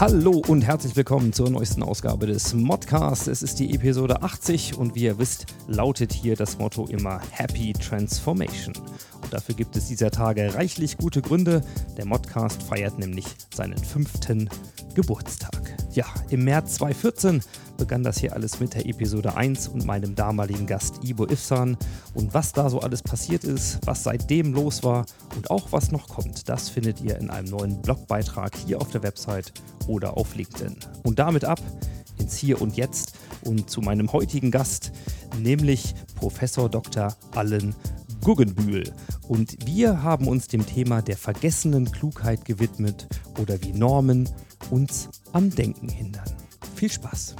Hallo und herzlich willkommen zur neuesten Ausgabe des Modcasts. Es ist die Episode 80 und wie ihr wisst, lautet hier das Motto immer Happy Transformation. Dafür gibt es dieser Tage reichlich gute Gründe. Der Modcast feiert nämlich seinen fünften Geburtstag. Ja, im März 2014 begann das hier alles mit der Episode 1 und meinem damaligen Gast Ibo Ifsan. Und was da so alles passiert ist, was seitdem los war und auch was noch kommt, das findet ihr in einem neuen Blogbeitrag hier auf der Website oder auf LinkedIn. Und damit ab ins Hier und Jetzt und zu meinem heutigen Gast, nämlich Professor Dr. Allen Guggenbühl. Und wir haben uns dem Thema der vergessenen Klugheit gewidmet oder wie Normen uns am Denken hindern. Viel Spaß!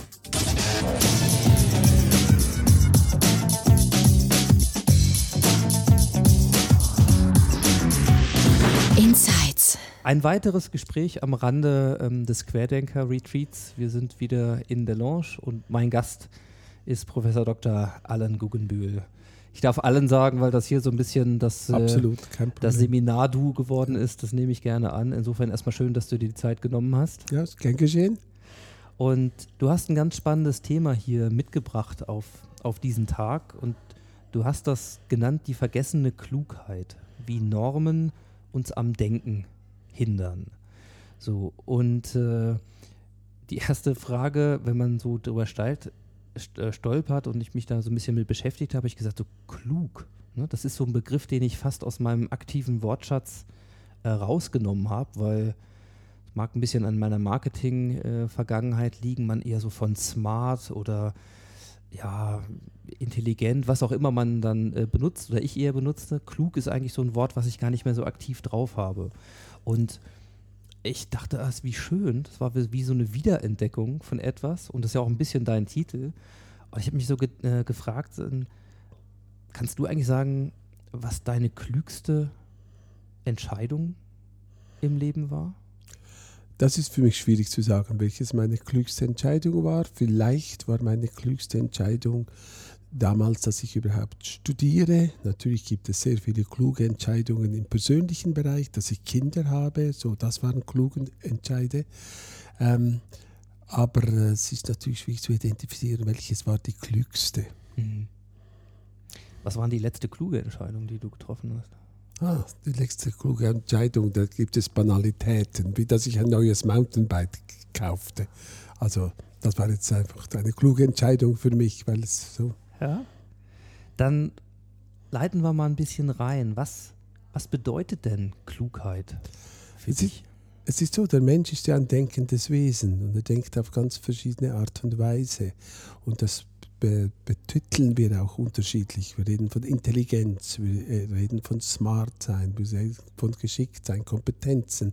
Insights. Ein weiteres Gespräch am Rande ähm, des Querdenker-Retreats. Wir sind wieder in der Lounge und mein Gast ist Professor Dr. Alan Guggenbühl. Ich darf allen sagen, weil das hier so ein bisschen das, äh, Absolut, das. Seminar-Du geworden ist. Das nehme ich gerne an. Insofern erstmal schön, dass du dir die Zeit genommen hast. Ja, ist gern geschehen. Und du hast ein ganz spannendes Thema hier mitgebracht auf, auf diesen Tag. Und du hast das genannt, die vergessene Klugheit, wie Normen uns am Denken hindern. So, und äh, die erste Frage, wenn man so drüber steilt, st äh, stolpert und ich mich da so ein bisschen mit beschäftigt habe, ich gesagt, so klug. Ne? Das ist so ein Begriff, den ich fast aus meinem aktiven Wortschatz äh, rausgenommen habe, weil es mag ein bisschen an meiner Marketing-Vergangenheit liegen, man eher so von smart oder ja, intelligent, was auch immer man dann äh, benutzt oder ich eher benutze. Klug ist eigentlich so ein Wort, was ich gar nicht mehr so aktiv drauf habe. Und ich dachte, ah, wie schön, das war wie, so eine Wiederentdeckung von etwas und das ist ja auch ein bisschen dein Titel. Und ich habe mich so ge äh, gefragt, äh, kannst du eigentlich sagen, was deine klügste Entscheidung im Leben war? Das ist für mich schwierig zu sagen, welches meine klügste Entscheidung war. Vielleicht war meine klügste Entscheidung damals, dass ich überhaupt studiere. Natürlich gibt es sehr viele kluge Entscheidungen im persönlichen Bereich, dass ich Kinder habe. So, das waren kluge Entscheide. Ähm, aber es ist natürlich schwierig zu identifizieren, welches war die klügste. Mhm. Was war die letzte kluge Entscheidung, die du getroffen hast? Ah, die letzte kluge Entscheidung, da gibt es Banalitäten, wie dass ich ein neues Mountainbike kaufte. Also das war jetzt einfach eine kluge Entscheidung für mich, weil es so. Ja. Dann leiten wir mal ein bisschen rein. Was, was bedeutet denn Klugheit für Es dich? Es ist so, der Mensch ist ja ein denkendes Wesen und er denkt auf ganz verschiedene Art und Weise. Und das be betiteln wir auch unterschiedlich. Wir reden von Intelligenz, wir äh, reden von Smart sein, wir reden von geschickt sein, Kompetenzen.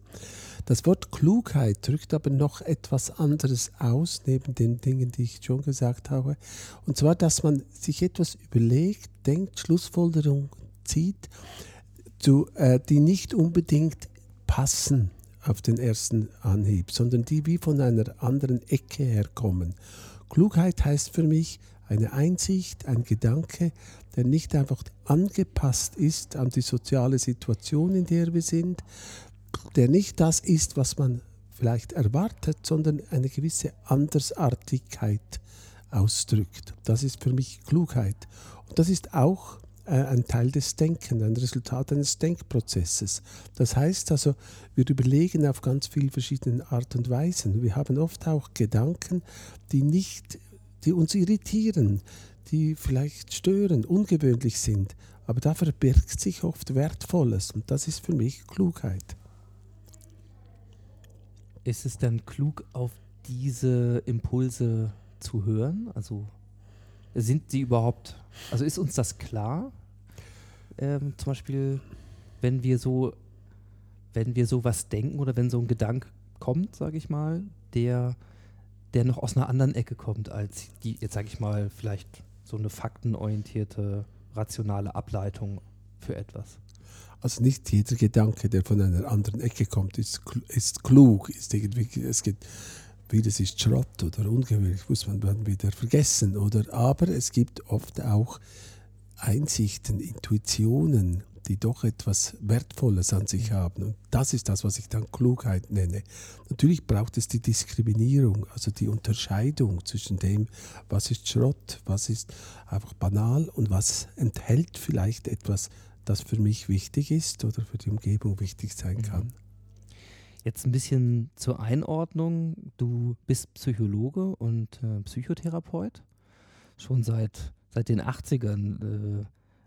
Das Wort Klugheit drückt aber noch etwas anderes aus, neben den Dingen, die ich schon gesagt habe. Und zwar, dass man sich etwas überlegt, denkt, Schlussfolgerungen zieht, zu, äh, die nicht unbedingt passen auf den ersten Anhieb, sondern die wie von einer anderen Ecke herkommen. Klugheit heißt für mich eine Einsicht, ein Gedanke, der nicht einfach angepasst ist an die soziale Situation, in der wir sind, der nicht das ist, was man vielleicht erwartet, sondern eine gewisse Andersartigkeit ausdrückt. Das ist für mich Klugheit. Und das ist auch äh, ein Teil des Denkens, ein Resultat eines Denkprozesses. Das heißt also, wir überlegen auf ganz vielen verschiedenen Art und Weisen. Wir haben oft auch Gedanken, die nicht, die uns irritieren, die vielleicht stören, ungewöhnlich sind. Aber da verbirgt sich oft Wertvolles und das ist für mich Klugheit. Ist es dann klug, auf diese Impulse zu hören? Also sind sie überhaupt, also ist uns das klar? Ähm, zum Beispiel, wenn wir so, wenn wir sowas denken oder wenn so ein Gedanke kommt, sage ich mal, der, der noch aus einer anderen Ecke kommt als die, jetzt sage ich mal, vielleicht so eine faktenorientierte, rationale Ableitung für etwas. Also nicht jeder Gedanke, der von einer anderen Ecke kommt, ist, ist klug, ist irgendwie, es gibt vieles ist Schrott oder ungewöhnlich, muss man dann wieder vergessen. Oder, aber es gibt oft auch Einsichten, Intuitionen, die doch etwas Wertvolles an sich haben. Und das ist das, was ich dann Klugheit nenne. Natürlich braucht es die Diskriminierung, also die Unterscheidung zwischen dem, was ist Schrott, was ist einfach banal und was enthält vielleicht etwas, das für mich wichtig ist oder für die Umgebung wichtig sein kann. Jetzt ein bisschen zur Einordnung. Du bist Psychologe und äh, Psychotherapeut, schon seit, seit den 80ern äh,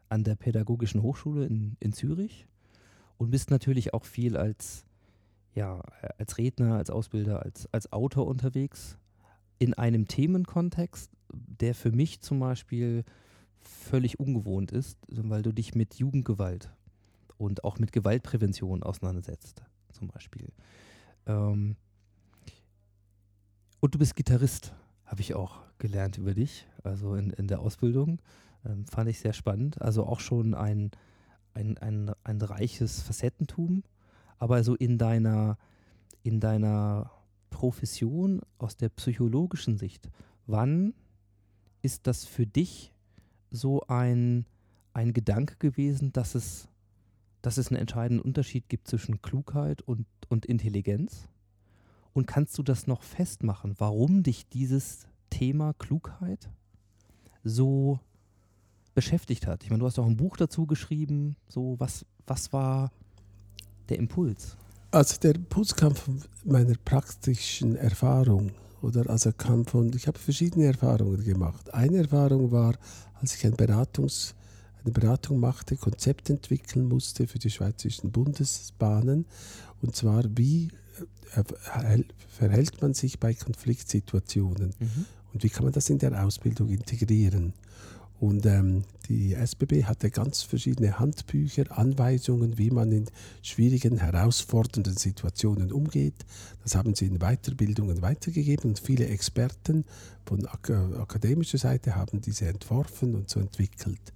an der Pädagogischen Hochschule in, in Zürich und bist natürlich auch viel als, ja, als Redner, als Ausbilder, als, als Autor unterwegs in einem Themenkontext, der für mich zum Beispiel völlig ungewohnt ist, weil du dich mit Jugendgewalt und auch mit Gewaltprävention auseinandersetzt, zum Beispiel. Ähm und du bist Gitarrist, habe ich auch gelernt über dich, also in, in der Ausbildung. Ähm, fand ich sehr spannend. Also auch schon ein, ein, ein, ein reiches Facettentum, aber so in deiner, in deiner Profession aus der psychologischen Sicht, wann ist das für dich so ein, ein Gedanke gewesen, dass es, dass es einen entscheidenden Unterschied gibt zwischen Klugheit und, und Intelligenz? Und kannst du das noch festmachen, warum dich dieses Thema Klugheit so beschäftigt hat? Ich meine, du hast auch ein Buch dazu geschrieben. So, was, was war der Impuls? Also der Impuls kam von meiner praktischen Erfahrung. Oder also kam von, ich habe verschiedene Erfahrungen gemacht. Eine Erfahrung war, als ich ein Beratungs, eine Beratung machte, Konzept entwickeln musste für die schweizerischen Bundesbahnen. Und zwar, wie äh, verhält- verhält man sich bei Konfliktsituationen? Und wie kann man das in der Ausbildung integrieren? Und ähm, die SBB hatte ganz verschiedene Handbücher, Anweisungen, wie man in schwierigen, herausfordernden Situationen umgeht. Das haben sie in Weiterbildungen weitergegeben und viele Experten von ak akademischer Seite haben diese entworfen und so entwickelt.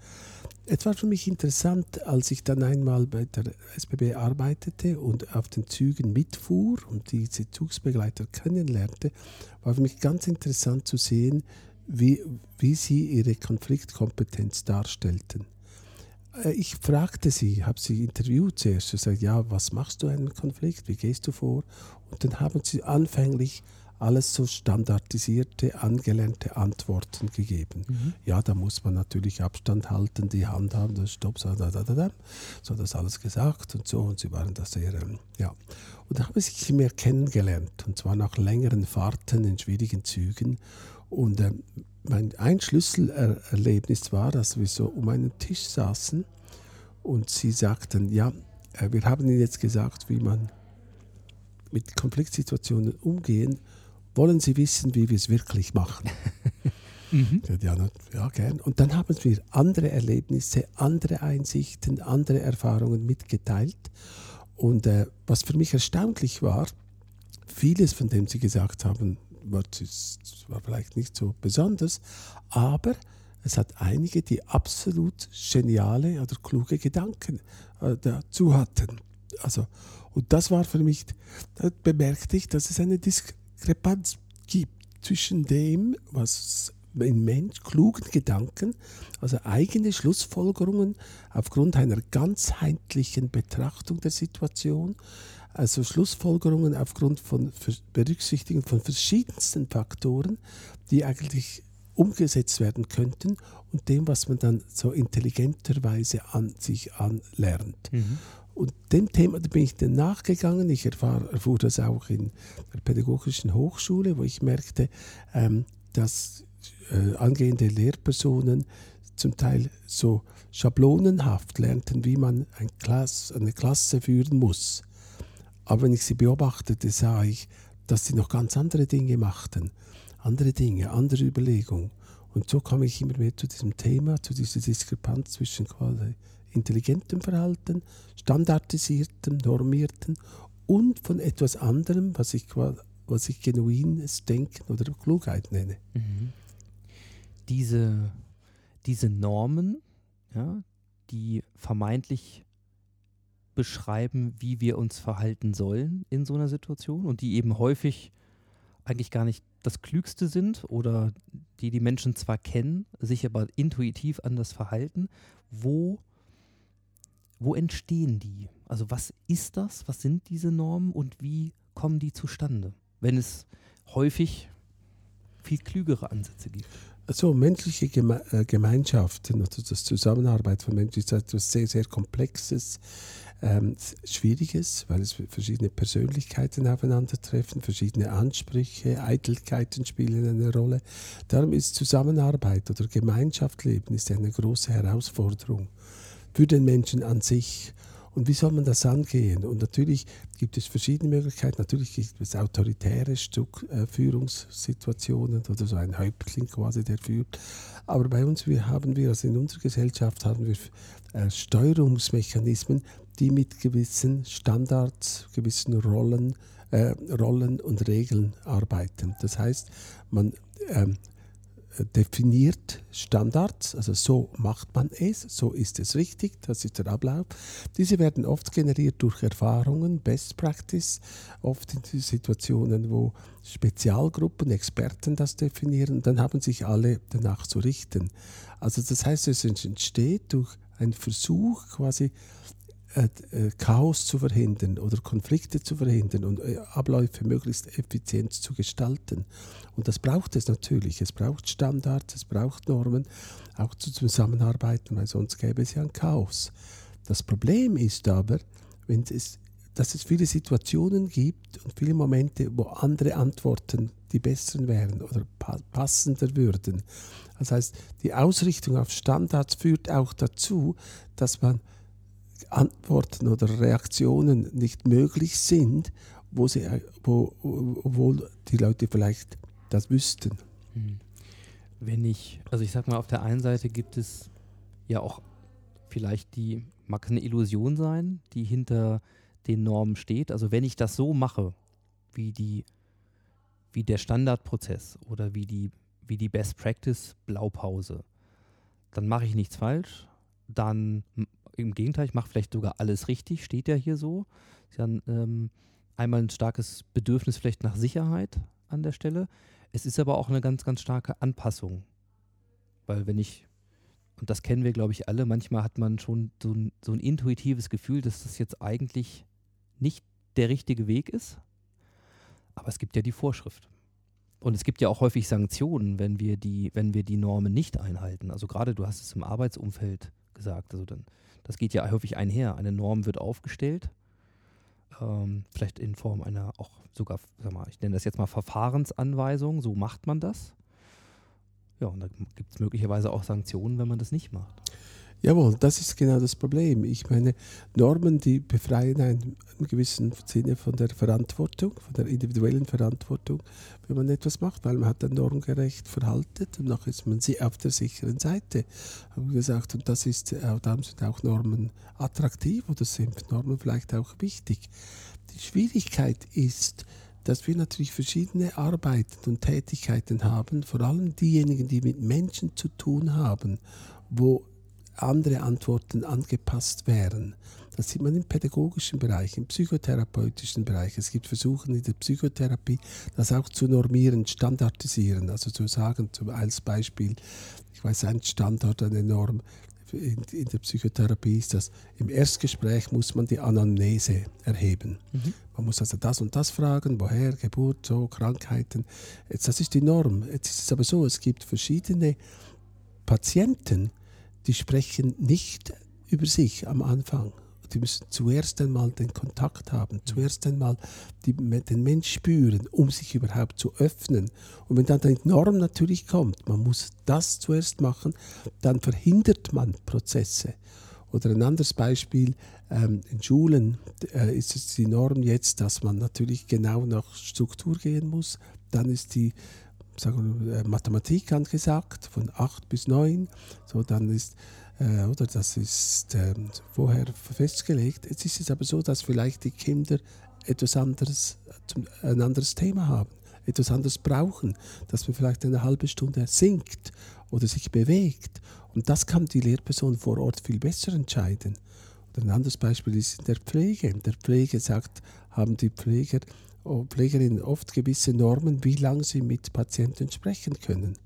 Es war für mich interessant, als ich dann einmal bei der SBB arbeitete und auf den Zügen mitfuhr und diese Zugsbegleiter kennenlernte, war für mich ganz interessant zu sehen, wie, wie sie ihre Konfliktkompetenz darstellten. Äh, Ich fragte sie, habe sie interviewt zuerst, gesagt, ja, was machst du in einem Konflikt, wie gehst du vor? Und dann haben sie anfänglich alles so standardisierte, angelernte Antworten gegeben. Ja, da muss man natürlich Abstand halten, die Hand haben, das Stopp, so, da, da, da, da. so das alles gesagt und so. Und sie waren da sehr, ähm, ja. Und da haben sie mehr kennengelernt, und zwar nach längeren Fahrten in schwierigen Zügen. Und ähm, mein ein Schlüsselerlebnis war, dass wir so um einen Tisch saßen und sie sagten, ja, äh, wir haben Ihnen jetzt gesagt, wie man mit Konfliktsituationen umgehen. Wollen Sie wissen, wie wir es wirklich machen? Sagte, Ja, ja, gern. Und dann haben wir andere Erlebnisse, andere Einsichten, andere Erfahrungen mitgeteilt. Und äh, was für mich erstaunlich war, vieles von dem Sie gesagt haben, war, vielleicht nicht so besonders, aber es hat einige, die absolut geniale oder kluge Gedanken äh, dazu hatten. Also, und das war für mich, da bemerkte ich, dass es eine Diskrepanz gibt zwischen dem, was ein Mensch, klugen Gedanken, also eigene Schlussfolgerungen aufgrund einer ganzheitlichen Betrachtung der Situation, also Schlussfolgerungen aufgrund von Berücksichtigung von verschiedensten Faktoren, die eigentlich umgesetzt werden könnten und dem, was man dann so intelligenterweise an sich anlernt. Und dem Thema da bin ich dann nachgegangen. Ich erfahr, erfuhr das auch in der Pädagogischen Hochschule, wo ich merkte, ähm, dass äh, angehende Lehrpersonen zum Teil so schablonenhaft lernten, wie man ein Klass, eine Klasse führen muss. Aber wenn ich sie beobachtete, sah ich, dass sie noch ganz andere Dinge machten. Andere Dinge, andere Überlegungen. Und so kam ich immer mehr zu diesem Thema, zu dieser Diskrepanz zwischen quasi intelligentem Verhalten, standardisiertem, normiertem und von etwas anderem, was ich, was ich genuines Denken oder Klugheit nenne. Mhm. Diese, diese Normen, ja, die vermeintlich beschreiben, wie wir uns verhalten sollen in so einer Situation und die eben häufig eigentlich gar nicht das Klügste sind oder die die Menschen zwar kennen, sich aber intuitiv anders verhalten. Wo, wo entstehen die? Also was ist das? Was sind diese Normen und wie kommen die zustande? Wenn es häufig viel klügere Ansätze gibt. Also menschliche Geme äh, Gemeinschaften, also das Zusammenarbeit von Menschen ist etwas sehr, sehr Komplexes, ähm, Schwieriges, weil es verschiedene Persönlichkeiten aufeinandertreffen, verschiedene Ansprüche, Eitelkeiten spielen eine Rolle. Darum ist Zusammenarbeit oder Gemeinschaftsleben ist eine große Herausforderung für den Menschen an sich. Und wie soll man das angehen? Und natürlich gibt es verschiedene Möglichkeiten. Natürlich gibt es autoritäre Stück, äh, Führungssituationen oder so ein Häuptling quasi, der führt. Aber bei uns wir haben wir, also in unserer Gesellschaft haben wir äh, Steuerungsmechanismen, die mit gewissen Standards, gewissen Rollen, äh, Rollen und Regeln arbeiten. Das heißt, man ähm, definiert Standards, also so macht man es, so ist es richtig, das ist der Ablauf. Diese werden oft generiert durch Erfahrungen, Best Practice, oft in Situationen, wo Spezialgruppen, Experten das definieren, dann haben sich alle danach zu richten. Also das heißt, es entsteht durch einen Versuch quasi Chaos zu verhindern oder Konflikte zu verhindern und äh, Abläufe möglichst effizient zu gestalten. Und das braucht es natürlich. Es braucht Standards, es braucht Normen, auch zu zusammenarbeiten, weil sonst gäbe es ja ein Chaos. Das Problem ist aber, wenn es, dass es viele Situationen gibt und viele Momente, wo andere Antworten die besseren wären oder passender würden. Das heißt, die Ausrichtung auf Standards führt auch dazu, dass man Antworten oder Reaktionen nicht möglich sind, wo sie, wo, obwohl die Leute vielleicht das wüssten. Hm. Wenn ich, also ich sag mal, auf der einen Seite gibt es ja auch vielleicht die, mag eine Illusion sein, die hinter den Normen steht. Also wenn ich das so mache, wie die, wie der Standardprozess oder wie die, wie die Best Practice Blaupause, dann mache ich nichts falsch, dann im Gegenteil, ich mache vielleicht sogar alles richtig, steht ja hier so. Ist ja ähm, einmal ein starkes Bedürfnis vielleicht nach Sicherheit an der Stelle. Es ist aber auch eine ganz, ganz starke Anpassung. Weil wenn ich, und das kennen wir, glaube ich, alle, manchmal hat man schon so ein, so ein intuitives Gefühl, dass das jetzt eigentlich nicht der richtige Weg ist. Aber es gibt ja die Vorschrift. Und es gibt ja auch häufig Sanktionen, wenn wir die, wenn wir die Normen nicht einhalten. Also gerade du hast es im Arbeitsumfeld gesagt. Also dann das geht ja häufig einher. Eine Norm wird aufgestellt, ähm, vielleicht in Form einer auch sogar, sag mal, ich nenne das jetzt mal Verfahrensanweisung, so macht man das. Ja, und da gibt es möglicherweise auch Sanktionen, wenn man das nicht macht. Jawohl, das ist genau das Problem. Ich meine, Normen, die befreien einen im gewissen Sinne von der Verantwortung, von der individuellen Verantwortung, wenn man etwas macht, weil man hat dann normgerecht verhalten und noch ist man sie auf der sicheren Seite. Haben gesagt, und das ist, äh, darum sind auch Normen attraktiv oder sind Normen vielleicht auch wichtig. Die Schwierigkeit ist, dass wir natürlich verschiedene Arbeiten und Tätigkeiten haben, vor allem diejenigen, die mit Menschen zu tun haben, wo andere Antworten angepasst wären. Das sieht man im pädagogischen Bereich, im psychotherapeutischen Bereich. Es gibt Versuche in der Psychotherapie, das auch zu normieren, standardisieren. Also zu sagen, zum, als Beispiel, ich weiß, ein Standard, eine Norm in, in, der Psychotherapie ist das, im Erstgespräch muss man die Anamnese erheben. Mhm. Man muss also das und das fragen, woher, Geburt, so, Krankheiten. Jetzt, das ist die Norm. Jetzt ist es aber so, es gibt verschiedene Patienten, die sprechen nicht über sich am Anfang. Die müssen zuerst einmal den Kontakt haben, zuerst einmal die, den Mensch spüren, um sich überhaupt zu öffnen. Und wenn dann die Norm natürlich kommt, man muss das zuerst machen, dann verhindert man Prozesse. Oder ein anderes Beispiel, ähm, in Schulen äh, ist es die Norm jetzt, dass man natürlich genau nach Struktur gehen muss. Dann ist die sagen äh, Mathematik angesagt, von 8 bis 9. So, dann ist, äh, oder das ist äh, vorher festgelegt. Jetzt ist es aber so, dass vielleicht die Kinder etwas anderes zum, ein anderes Thema haben, etwas anderes brauchen, dass man vielleicht eine halbe Stunde singt oder sich bewegt. Und das kann die Lehrperson vor Ort viel besser entscheiden. Und ein anderes Beispiel ist in der Pflege. In der Pflege sagt, haben die Pfleger, Pflegerinnen oft gewisse Normen, wie lange sie mit Patienten sprechen können.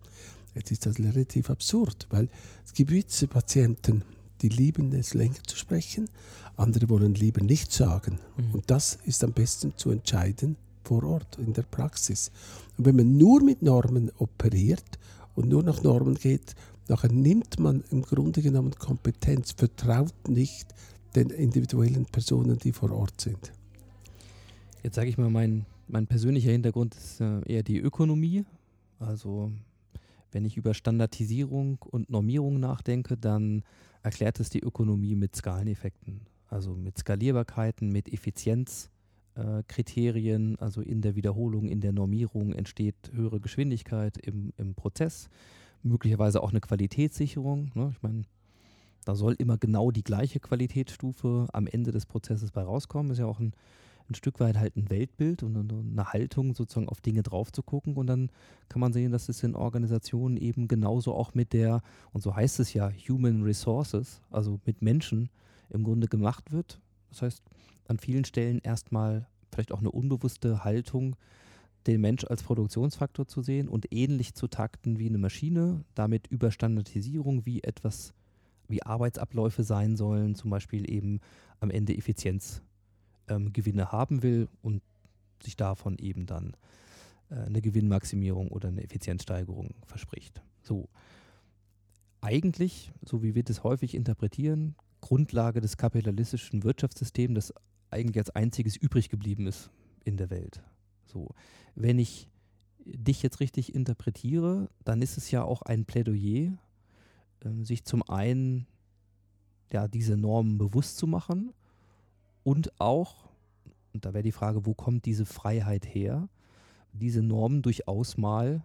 Jetzt ist das relativ absurd, weil es gibt gewisse Patienten, die lieben es länger zu sprechen, andere wollen lieber nichts sagen. Mhm. Und das ist am besten zu entscheiden vor Ort, in der Praxis. Und wenn man nur mit Normen operiert und nur nach Normen geht, nachher nimmt man im Grunde genommen Kompetenz, vertraut nicht den individuellen Personen, die vor Ort sind. Jetzt sage ich mal, mein, mein persönlicher Hintergrund ist äh, eher die Ökonomie. Also wenn ich über Standardisierung und Normierung nachdenke, dann erklärt es die Ökonomie mit Skaleneffekten. Also mit Skalierbarkeiten, mit Effizienzkriterien, also in der Wiederholung, in der Normierung entsteht höhere Geschwindigkeit im, im Prozess, möglicherweise auch eine Qualitätssicherung. Ne? Ich meine, da soll immer genau die gleiche Qualitätsstufe am Ende des Prozesses bei rauskommen. Ist ja auch ein, ein Stück weit halt ein Weltbild und eine- Haltung, sozusagen auf Dinge drauf zu gucken. Und dann kann man sehen, dass es in Organisationen eben genauso auch mit der, und so heißt es ja, Human Resources, also mit Menschen im Grunde gemacht wird. Das heißt, an vielen Stellen erstmal vielleicht auch eine unbewusste Haltung, den Mensch als Produktionsfaktor zu sehen und ähnlich zu takten wie eine Maschine, damit über Standardisierung, wie etwas, wie Arbeitsabläufe sein sollen, zum Beispiel eben am Ende Effizienzgewinne ähm, Gewinne haben will und sich davon eben dann äh, eine Gewinnmaximierung oder eine Effizienzsteigerung verspricht. So. Eigentlich, so wie wir das häufig interpretieren, Grundlage des kapitalistischen Wirtschaftssystems, das eigentlich als einziges übrig geblieben ist in der Welt. So. Wenn ich dich jetzt richtig interpretiere, dann ist es ja auch ein Plädoyer, ähm, sich zum einen ja, diese Normen bewusst zu machen und auch, und da wäre die Frage, wo kommt diese Freiheit her, diese Normen durchaus mal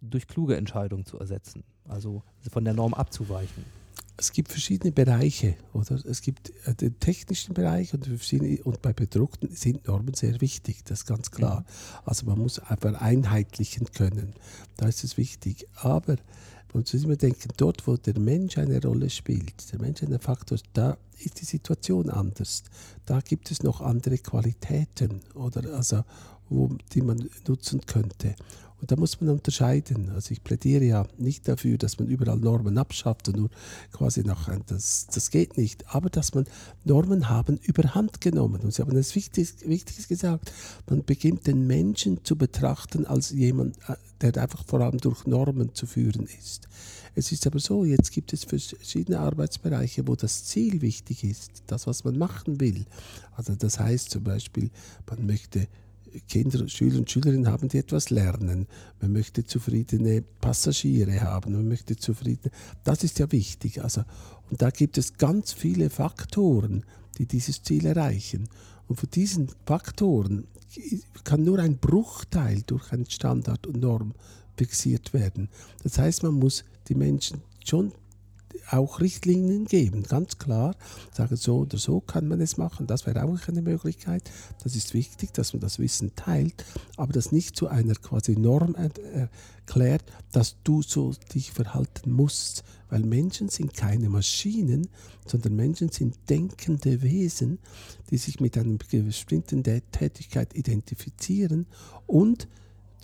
durch kluge Entscheidungen zu ersetzen. Also von der Norm abzuweichen. Es gibt verschiedene Bereiche, oder? Es gibt äh, den technischen Bereich und, und bei Bedruckten sind Normen sehr wichtig, das ist ganz klar. Also man muss einfach einheitlichen können. Da ist es wichtig. Aber man muss immer denken, dort, wo der Mensch eine Rolle spielt, der Mensch ein Faktor, da ist die Situation anders. Da gibt es noch andere Qualitäten, oder? Also, wo, die man nutzen könnte. Und da muss man unterscheiden. Also ich plädiere ja nicht dafür, dass man überall Normen abschafft und nur quasi nach, das, das geht nicht. Aber dass man Normen haben überhand genommen. Und Sie haben etwas Wichtiges, Wichtiges gesagt. Man beginnt den Menschen zu betrachten als jemand, äh, der einfach vor allem durch Normen zu führen ist. Es ist aber so, jetzt gibt es verschiedene Arbeitsbereiche, wo das Ziel wichtig ist, das, was man machen will. Also das heißt zum Beispiel, man möchte Kinder, Schüler und Schülerinnen haben, die etwas lernen. Man möchte zufriedene Passagiere haben. Man möchte zufriedene. Das ist ja wichtig. Also, und da gibt es ganz viele Faktoren, die dieses Ziel erreichen. Und von diesen Faktoren kann nur ein Bruchteil durch einen Standard und Norm fixiert werden. Das heißt, man muss die Menschen schon auch Richtlinien geben, ganz klar. Sagen, so oder so kann man es machen. Das wäre auch eine Möglichkeit. Das ist wichtig, dass man das Wissen teilt, aber das nicht zu einer quasi Norm erklärt, dass du so dich verhalten musst. Weil Menschen sind keine Maschinen, sondern Menschen sind denkende Wesen, die sich mit einer bestimmten Tätigkeit identifizieren und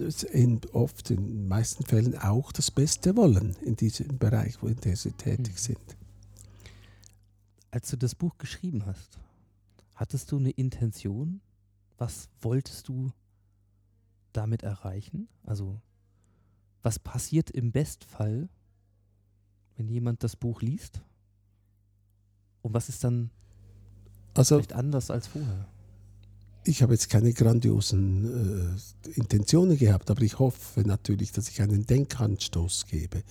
in, oft in den meisten Fällen auch das Beste wollen in diesem Bereich, wo in der sie tätig sind. Als du das Buch geschrieben hast, hattest du eine Intention? Was wolltest du damit erreichen? Also, was passiert im Bestfall, wenn jemand das Buch liest? Und was ist dann Also vielleicht anders als vorher? Ich habe jetzt keine grandiosen äh, Intentionen gehabt, aber ich hoffe natürlich, dass ich einen Denkanstoß gebe.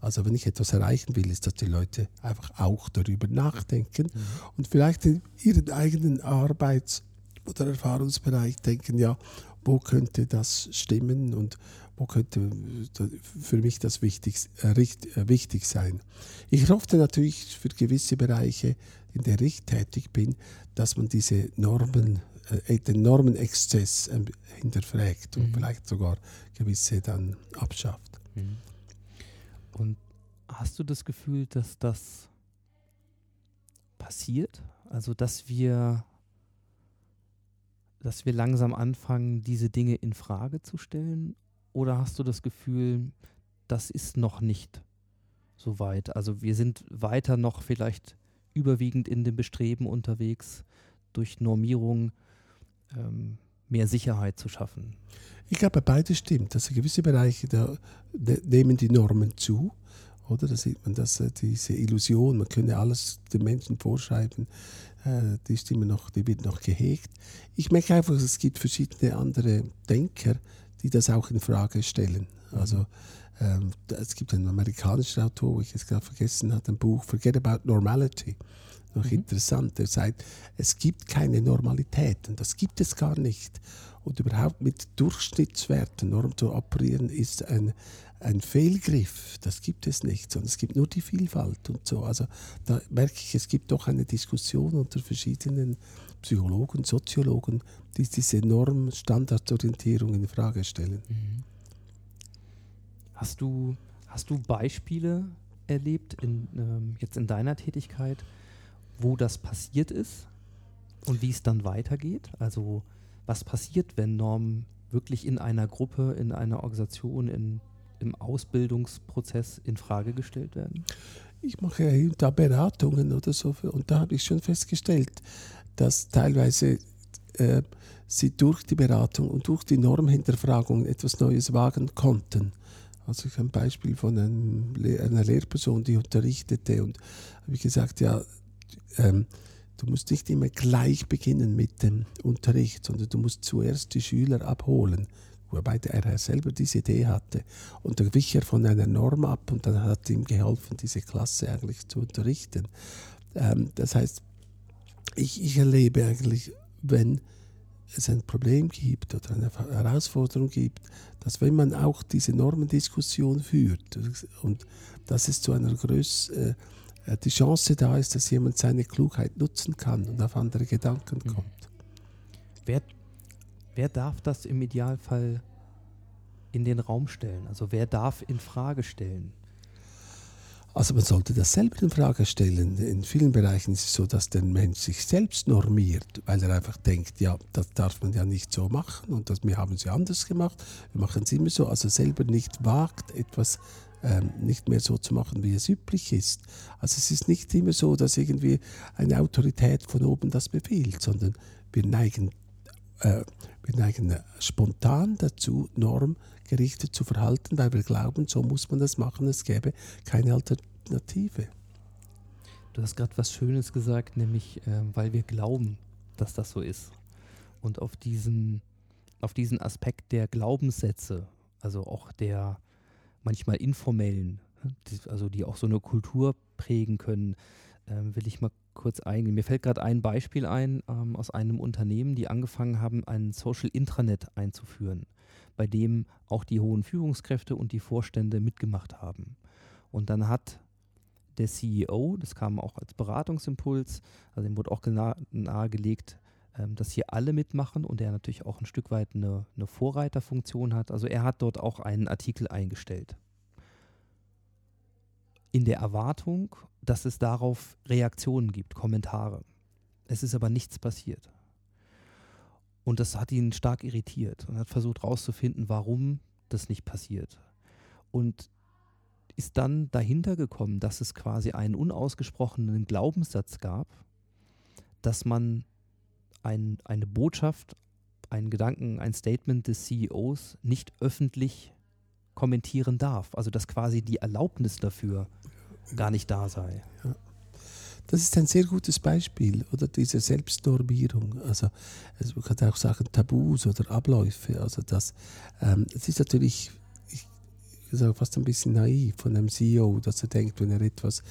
Also wenn ich etwas erreichen will, ist, dass die Leute einfach auch darüber nachdenken und vielleicht in ihren eigenen Arbeits- oder Erfahrungsbereich denken, ja, wo könnte das stimmen und wo könnte für mich das wichtig, äh, äh, wichtig sein. Ich hoffe natürlich für gewisse Bereiche, in der ich tätig bin, dass man diese Normen äh, den Normenexzess äh, hinterfragt und Mhm. vielleicht sogar gewisse dann abschafft. Mhm. Und hast du das Gefühl, dass das passiert? Also, dass wir, dass wir langsam anfangen, diese Dinge in Frage zu stellen? Oder hast du das Gefühl, das ist noch nicht so weit? Also, wir sind weiter noch vielleicht überwiegend in dem Bestreben unterwegs, durch Normierung ähm, mehr Sicherheit zu schaffen. Ich glaube, beides stimmt. Also gewisse Bereiche da ne, nehmen die Normen zu. Oder da sieht man, dass äh, diese Illusion, man könne alles den Menschen vorschreiben, äh, die ist noch, die wird noch gehegt. Ich merke einfach, es gibt verschiedene andere Denker, die das auch in Frage stellen. Also ähm, es gibt einen amerikanischen Autor, wo ich es gerade vergessen habe, ein Buch Forget About Normality. Noch Mhm. interessant, der sagt, es gibt keine Normalität und das gibt es gar nicht. Und überhaupt mit Durchschnittswerten Norm zu operieren, ist ein, ein Fehlgriff. Das gibt es nicht, sondern es gibt nur die Vielfalt und so. Also da merke ich, es gibt doch eine Diskussion unter verschiedenen Psychologen, Soziologen, die diese Norm-Standardorientierung in Frage stellen. Hast du, hast du Beispiele erlebt in, ähm, jetzt in deiner Tätigkeit, wo das passiert ist und wie es dann weitergeht? Also was passiert, wenn Normen wirklich in einer Gruppe, in einer Organisation, in, im Ausbildungsprozess in Frage gestellt werden? Ich mache ja da Beratungen oder so und da habe ich schon festgestellt, dass teilweise äh, sie durch die Beratung und durch die Normhinterfragung etwas Neues wagen konnten. Also ich ein Beispiel von einem, einer Lehrperson, die unterrichtete und habe gesagt, ja, ähm, du musst nicht immer gleich beginnen mit dem Unterricht, sondern du musst zuerst die Schüler abholen. Wobei der er selber diese Idee hatte. Und da wich er von einer Norm ab und dann hat ihm geholfen, diese Klasse eigentlich zu unterrichten. Ähm, das heißt, ich, ich erlebe eigentlich, wenn es ein Problem gibt oder eine Herausforderung gibt, dass wenn man auch diese Normendiskussion führt und dass es zu einer Größe, äh, die Chance da ist, dass jemand seine Klugheit nutzen kann und auf andere Gedanken Mhm. kommt. Wer, wer darf das im Idealfall in den Raum stellen? Also wer darf in Frage stellen? Also man sollte das selber in Frage stellen. In vielen Bereichen ist es so, dass der Mensch sich selbst normiert, weil er einfach denkt, ja, das darf man ja nicht so machen und das, wir haben es ja anders gemacht, wir machen es immer so, also selber nicht wagt, etwas ähm, nicht mehr so zu machen, wie es üblich ist. Also es ist nicht immer so, dass irgendwie eine Autorität von oben das befiehlt, sondern wir neigen, äh, wir neigen spontan dazu, normgerichtet zu verhalten, weil wir glauben, so muss man das machen, es gäbe keine Alternative. Du hast gerade was Schönes gesagt, nämlich ähm, weil wir glauben, dass das so ist. Und auf diesen, auf diesen Aspekt der Glaubenssätze, also auch der manchmal informellen, ne, also die auch so eine Kultur prägen können, ähm, will ich mal kurz eingehen. Mir fällt gerade ein Beispiel ein ähm, aus einem Unternehmen, die angefangen haben, ein Social Intranet einzuführen, bei dem auch die hohen Führungskräfte und die Vorstände mitgemacht haben. Und dann hat der CEO, das kam auch als Beratungsimpuls, also ihm wurde auch nahegelegt, ähm, dass hier alle mitmachen und er natürlich auch ein Stück weit eine, eine Vorreiterfunktion hat. Also er hat dort auch einen Artikel eingestellt. In der Erwartung, dass es darauf Reaktionen gibt, Kommentare. Es ist aber nichts passiert. Und das hat ihn stark irritiert und hat versucht herauszufinden, warum das nicht passiert. Und ist dann dahinter gekommen, dass es quasi einen unausgesprochenen Glaubenssatz gab, dass man ein, eine Botschaft, einen Gedanken, ein Statement des CEOs nicht öffentlich kommentieren darf. Also dass quasi die Erlaubnis dafür gar nicht da sei. Das ist ein sehr gutes Beispiel, oder diese Selbstnormierung. Also, also man kann auch sagen Tabus oder Abläufe. Also das, ähm, es ist natürlich ich, ich sage fast ein bisschen naiv von einem CEO, dass er denkt, wenn er etwas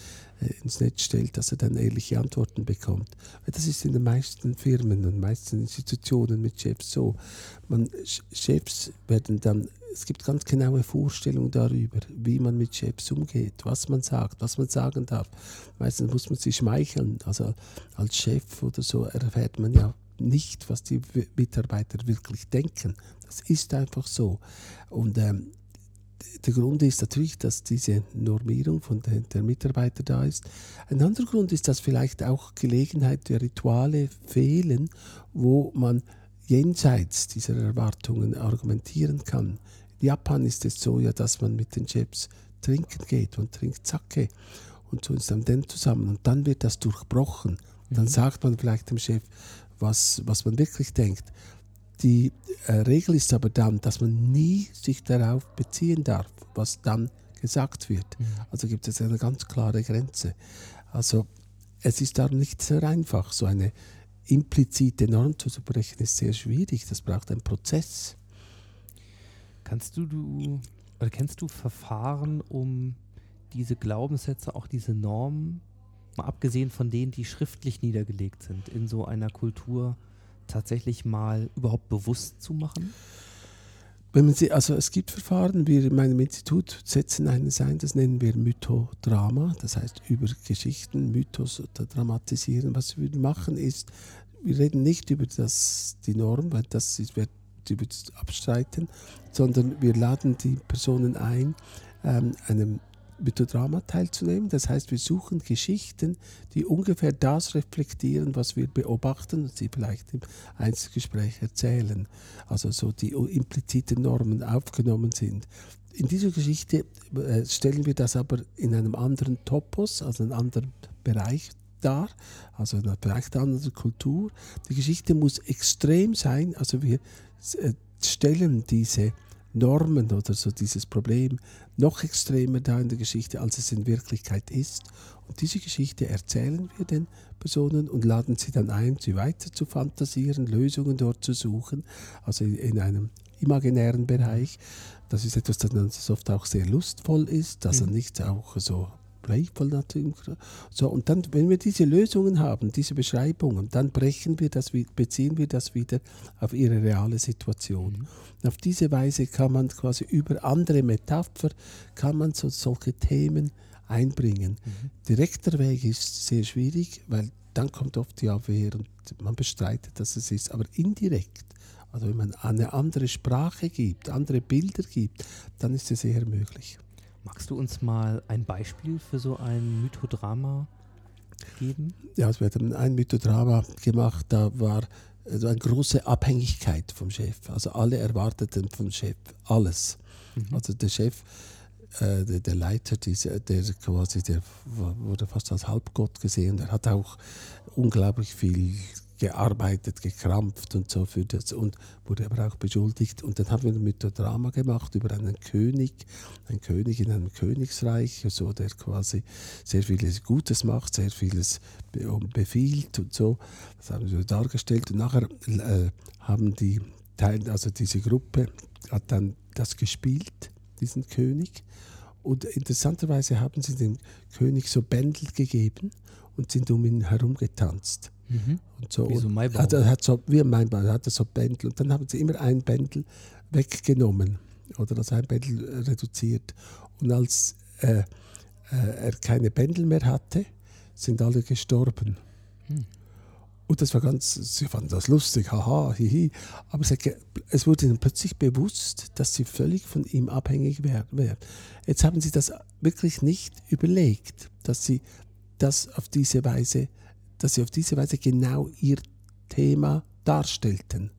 äh, ins Netz stellt, dass er dann ehrliche Antworten bekommt. Das ist in den meisten Firmen und meisten Institutionen mit Chefs so. Man, Ch- Chefs werden dann es gibt ganz genaue Vorstellungen darüber, wie man mit Chefs umgeht, was man sagt, was man sagen darf. Meistens muss man sie schmeicheln. Also als Chef oder so erfährt man ja nicht, was die Mitarbeiter wirklich denken. Das ist einfach so. Und ähm, der Grund ist natürlich, dass diese Normierung von der, der Mitarbeiter da ist. Ein anderer Grund ist, dass vielleicht auch Gelegenheit der Rituale fehlen, wo man jenseits dieser Erwartungen argumentieren kann. In Japan ist es so, ja, dass man mit den Chefs trinken geht und trinkt Sake und so ist dann dann zusammen und dann wird das durchbrochen. Dann sagt man vielleicht dem Chef, was, was man wirklich denkt. Die äh, Regel ist aber dann, dass man nie sich darauf beziehen darf, was dann gesagt wird. Also gibt es eine ganz klare Grenze. Also es ist darum nicht sehr einfach, so eine implizite Norm zu brechen, ist sehr schwierig. Das braucht einen Prozess. Kannst du, du oder kennst du Verfahren, um diese Glaubenssätze, auch diese Normen, mal abgesehen von denen, die schriftlich niedergelegt sind, in so einer Kultur tatsächlich mal überhaupt bewusst zu machen? Wenn man sie, also es gibt Verfahren, wir in meinem Institut setzen eines ein, das nennen wir Mythodrama, das heißt über Geschichten, Mythos oder dramatisieren. Was wir machen ist, wir reden nicht über das, die Norm, weil das wird abstreiten, sondern wir laden die Personen ein, ähm, einem Mythodrama teilzunehmen. Das heißt, wir suchen Geschichten, die ungefähr das reflektieren, was wir beobachten und sie vielleicht im Einzelgespräch erzählen. Also so die impliziten Normen aufgenommen sind. In dieser Geschichte äh, stellen wir das aber in einem anderen Topos, also einem anderen Bereich dar, also in einer vielleicht anderen Kultur. Die Geschichte muss extrem sein, also wir äh, stellen diese Normen oder so dieses Problem noch extremer da in der Geschichte, als es in Wirklichkeit ist. Und diese Geschichte erzählen wir den Personen und laden sie dann ein, sie weiter zu fantasieren, Lösungen dort zu suchen, also in, in einem imaginären Bereich. Das ist etwas, das dann oft auch sehr lustvoll ist, dass er Mhm. nicht auch so. So, und dann, wenn wir diese Lösungen haben, diese Beschreibungen, dann brechen wir das, beziehen wir das wieder auf ihre reale Situation. Und auf diese Weise kann man quasi über andere Metapher, kann man so, solche Themen einbringen. Direkter Weg ist sehr schwierig, weil dann kommt oft die Abwehr und man bestreitet, dass es ist. Aber indirekt, also wenn man eine andere Sprache gibt, andere Bilder gibt, dann ist es eher möglich. Magst du uns mal ein Beispiel für so ein Mythodrama geben? Ja, es wird ein Mythodrama gemacht, da war so eine große Abhängigkeit vom Chef. Also alle erwarteten vom Chef alles. Also der Chef, äh, der, der Leiter, dieser, der quasi, der wurde fast als Halbgott gesehen. Der hat auch unglaublich viel gearbeitet, gekrampft und so für das und wurde aber auch beschuldigt. Und dann haben wir ein Mythodrama gemacht über einen König, einen König in einem Königsreich, so der quasi sehr vieles Gutes macht, sehr vieles be befiehlt und so. Das haben wir dargestellt. Und nachher äh, haben die also diese Gruppe hat dann das gespielt, diesen König. Und interessanterweise haben sie dem König so Bändel gegeben und sind um ihn herum getanzt. Und so. Wie so Und Maibaum. Hat, er hat so, wie er hatte so Bändel. Und dann haben sie immer ein Bändel weggenommen oder das ein Bändel äh, reduziert. Und als äh, äh, er keine Bändel mehr hatte, sind alle gestorben. Und das war ganz, sie fanden das lustig, haha, hihi. Aber es, wurde ihnen plötzlich bewusst, dass sie völlig von ihm abhängig wär- wären. Jetzt haben sie das wirklich nicht überlegt, dass sie das auf diese Weise, dass sie auf diese Weise genau ihr Thema darstellten,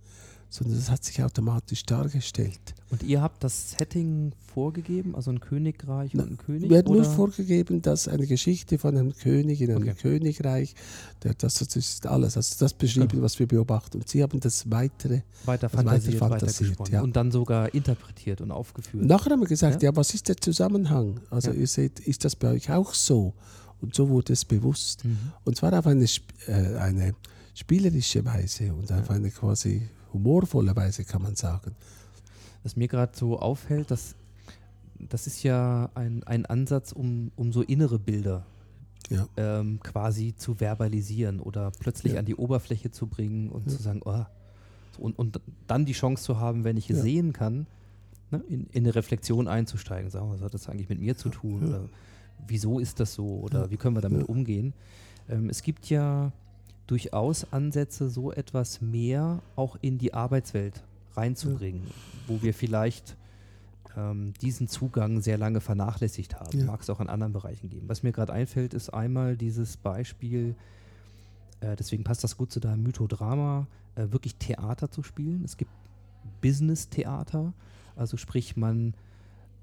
sondern das hat sich automatisch dargestellt. Und ihr habt das Setting vorgegeben, also ein Königreich Na, und ein König? Hat nur vorgegeben, dass eine Geschichte von einem König in einem Okay. Königreich, der, das, das ist alles, also das beschrieben, was wir beobachten. Und sie haben das weitere. weiter fantasiert, weiter fantasiert, ja. und dann sogar interpretiert und aufgeführt. Nachher haben wir gesagt, Ja. ja, was ist der Zusammenhang? Also Ja. ihr seht, ist das bei euch auch so? Und so wurde es bewusst. Mhm. Und zwar auf eine, äh, eine spielerische Weise und auf eine quasi humorvolle Weise, kann man sagen. Was mir gerade so auffällt, dass das ist ja ein, ein Ansatz, um, um so innere Bilder Ja. ähm, quasi zu verbalisieren oder plötzlich Ja. an die Oberfläche zu bringen und Ja. zu sagen, oh, und, und dann die Chance zu haben, wenn ich es sehen kann, ne, in, in eine Reflexion einzusteigen, sagen, was hat das eigentlich mit mir zu tun oder wieso ist das so oder Ja. wie können wir damit Ja. umgehen. Ähm, es gibt ja durchaus Ansätze, so etwas mehr auch in die Arbeitswelt reinzubringen, wo wir vielleicht ähm, diesen Zugang sehr lange vernachlässigt haben. Ja. Mag es auch in anderen Bereichen geben. Was mir gerade einfällt, ist einmal dieses Beispiel, äh, deswegen passt das gut zu deinem Mythodrama, äh, wirklich Theater zu spielen. Es gibt Business-Theater, also sprich, man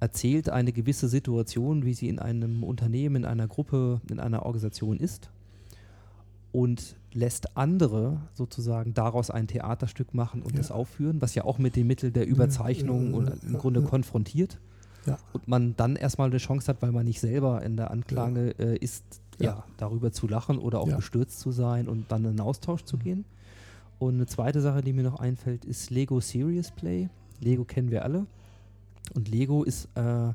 erzählt eine gewisse Situation, wie sie in einem Unternehmen, in einer Gruppe, in einer Organisation ist und lässt andere sozusagen daraus ein Theaterstück machen und Ja. das aufführen, was ja auch mit den Mitteln der Überzeichnung ja, und ja, im Grunde konfrontiert und man dann erstmal eine Chance hat, weil man nicht selber in der Anklage äh, ist, ja. Darüber zu lachen oder auch bestürzt zu sein und dann in einen Austausch zu gehen. Und eine zweite Sache, die mir noch einfällt, ist Lego Serious Play. Lego kennen wir alle. Und Lego ist, äh,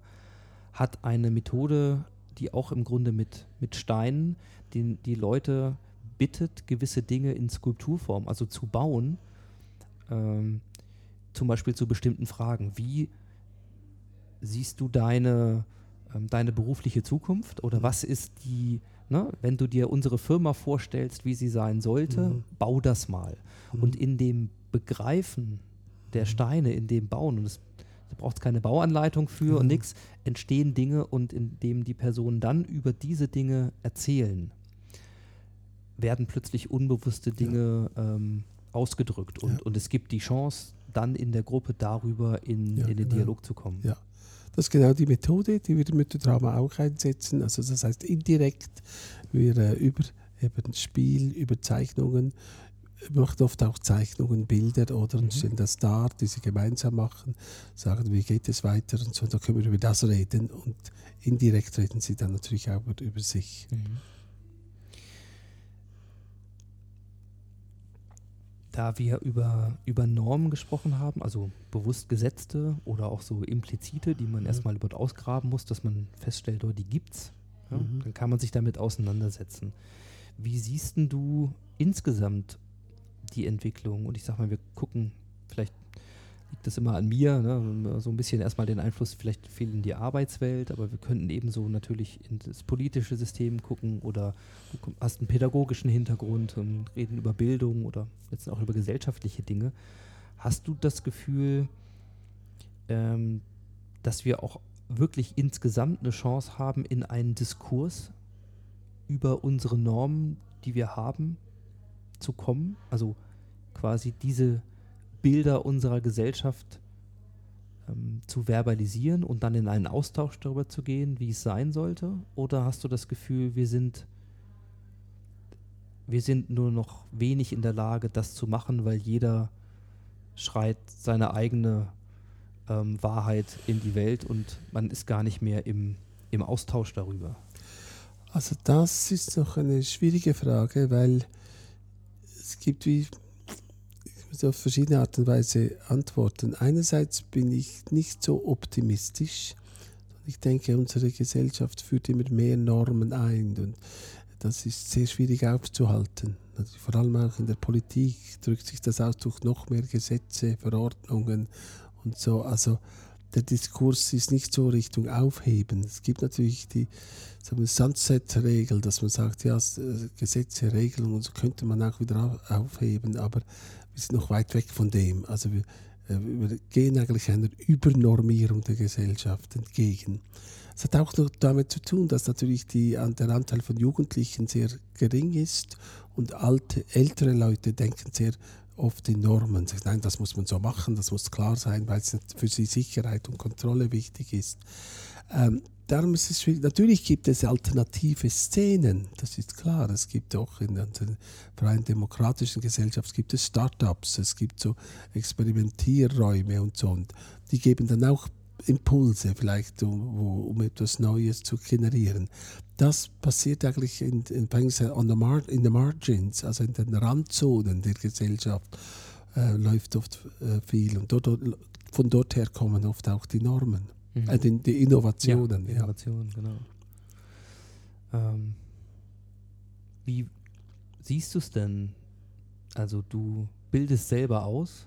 hat eine Methode, die auch im Grunde mit, mit Steinen die, die Leute bittet, gewisse Dinge in Skulpturform, also zu bauen, ähm, zum Beispiel zu bestimmten Fragen. Wie siehst du deine, ähm, deine berufliche Zukunft oder was ist die, ne, wenn du dir unsere Firma vorstellst, wie sie sein sollte, Mhm. bau das mal. Und in dem Begreifen der Mhm. Steine, in dem Bauen, und es, da braucht es keine Bauanleitung für und Mhm. nichts, entstehen Dinge und indem die Personen dann über diese Dinge erzählen, werden plötzlich unbewusste Dinge ähm, ausgedrückt. Und, Ja. und es gibt die Chance, dann in der Gruppe darüber in, Ja, in den genau. Dialog zu kommen. Ja. Das ist genau die Methode, die wir mit dem Drama auch einsetzen. Also das heißt indirekt, wir äh, über eben das Spiel, über Zeichnungen, machen oft auch Zeichnungen, Bilder oder Mhm. und stellen das dar, die sie gemeinsam machen, sagen, wie geht es weiter und so, da können wir über das reden und indirekt reden sie dann natürlich auch über, über sich. Mhm. Da wir über, über Normen gesprochen haben, also bewusst gesetzte oder auch so implizite, die man Mhm. erstmal überhaupt ausgraben muss, dass man feststellt, oh, die gibt's, ja, Mhm. dann kann man sich damit auseinandersetzen. Wie siehst denn du insgesamt die Entwicklung? Und ich sag mal, wir gucken, vielleicht liegt das immer an mir, ne? so ein bisschen erstmal den Einfluss vielleicht viel in die Arbeitswelt, aber wir könnten ebenso natürlich in das politische System gucken oder du hast einen pädagogischen Hintergrund und reden über Bildung oder jetzt auch über gesellschaftliche Dinge. Hast du das Gefühl, ähm, dass wir auch wirklich insgesamt eine Chance haben, in einen Diskurs über unsere Normen, die wir haben, zu kommen? Also quasi diese Bilder unserer Gesellschaft ähm, zu verbalisieren und dann in einen Austausch darüber zu gehen, wie es sein sollte? Oder hast du das Gefühl, wir sind, wir sind nur noch wenig in der Lage, das zu machen, weil jeder schreit seine eigene ähm, Wahrheit in die Welt und man ist gar nicht mehr im, im Austausch darüber? Also das ist noch eine schwierige Frage, weil es gibt wie auf verschiedene Art und Weise antworten. Einerseits bin ich nicht so optimistisch. Ich denke, unsere Gesellschaft führt immer mehr Normen ein und das ist sehr schwierig aufzuhalten. Natürlich vor allem auch in der Politik drückt sich das aus durch noch mehr Gesetze, Verordnungen und so. Also der Diskurs ist nicht so Richtung Aufheben. Es gibt natürlich die Sunset-Regel, dass man sagt, ja, äh, Gesetze, Regelungen und so könnte man auch wieder au- aufheben, aber wir sind noch weit weg von dem. Also wir, äh, wir gehen eigentlich einer Übernormierung der Gesellschaft entgegen. Es hat auch noch damit zu tun, dass natürlich die, der Anteil von Jugendlichen sehr gering ist und alte, ältere Leute denken sehr oft in Normen. Sagen, nein, das muss man so machen, das muss klar sein, weil es für sie Sicherheit und Kontrolle wichtig ist. Ähm, darum ist es schwierig. Natürlich gibt es alternative Szenen, das ist klar. Es gibt auch in der freien demokratischen Gesellschaft Startups, es gibt so Experimentierräume und so. Und die geben dann auch Impulse vielleicht, um, um etwas Neues zu generieren. Das passiert eigentlich in, in, on the mar in the margins, also in den Randzonen der Gesellschaft äh, läuft oft äh, viel. Und dort, von dort her kommen oft auch die Normen, Mhm. äh, die, die Innovationen. Ja, Ja, genau. Ähm, wie siehst du es denn? Also du bildest selber aus.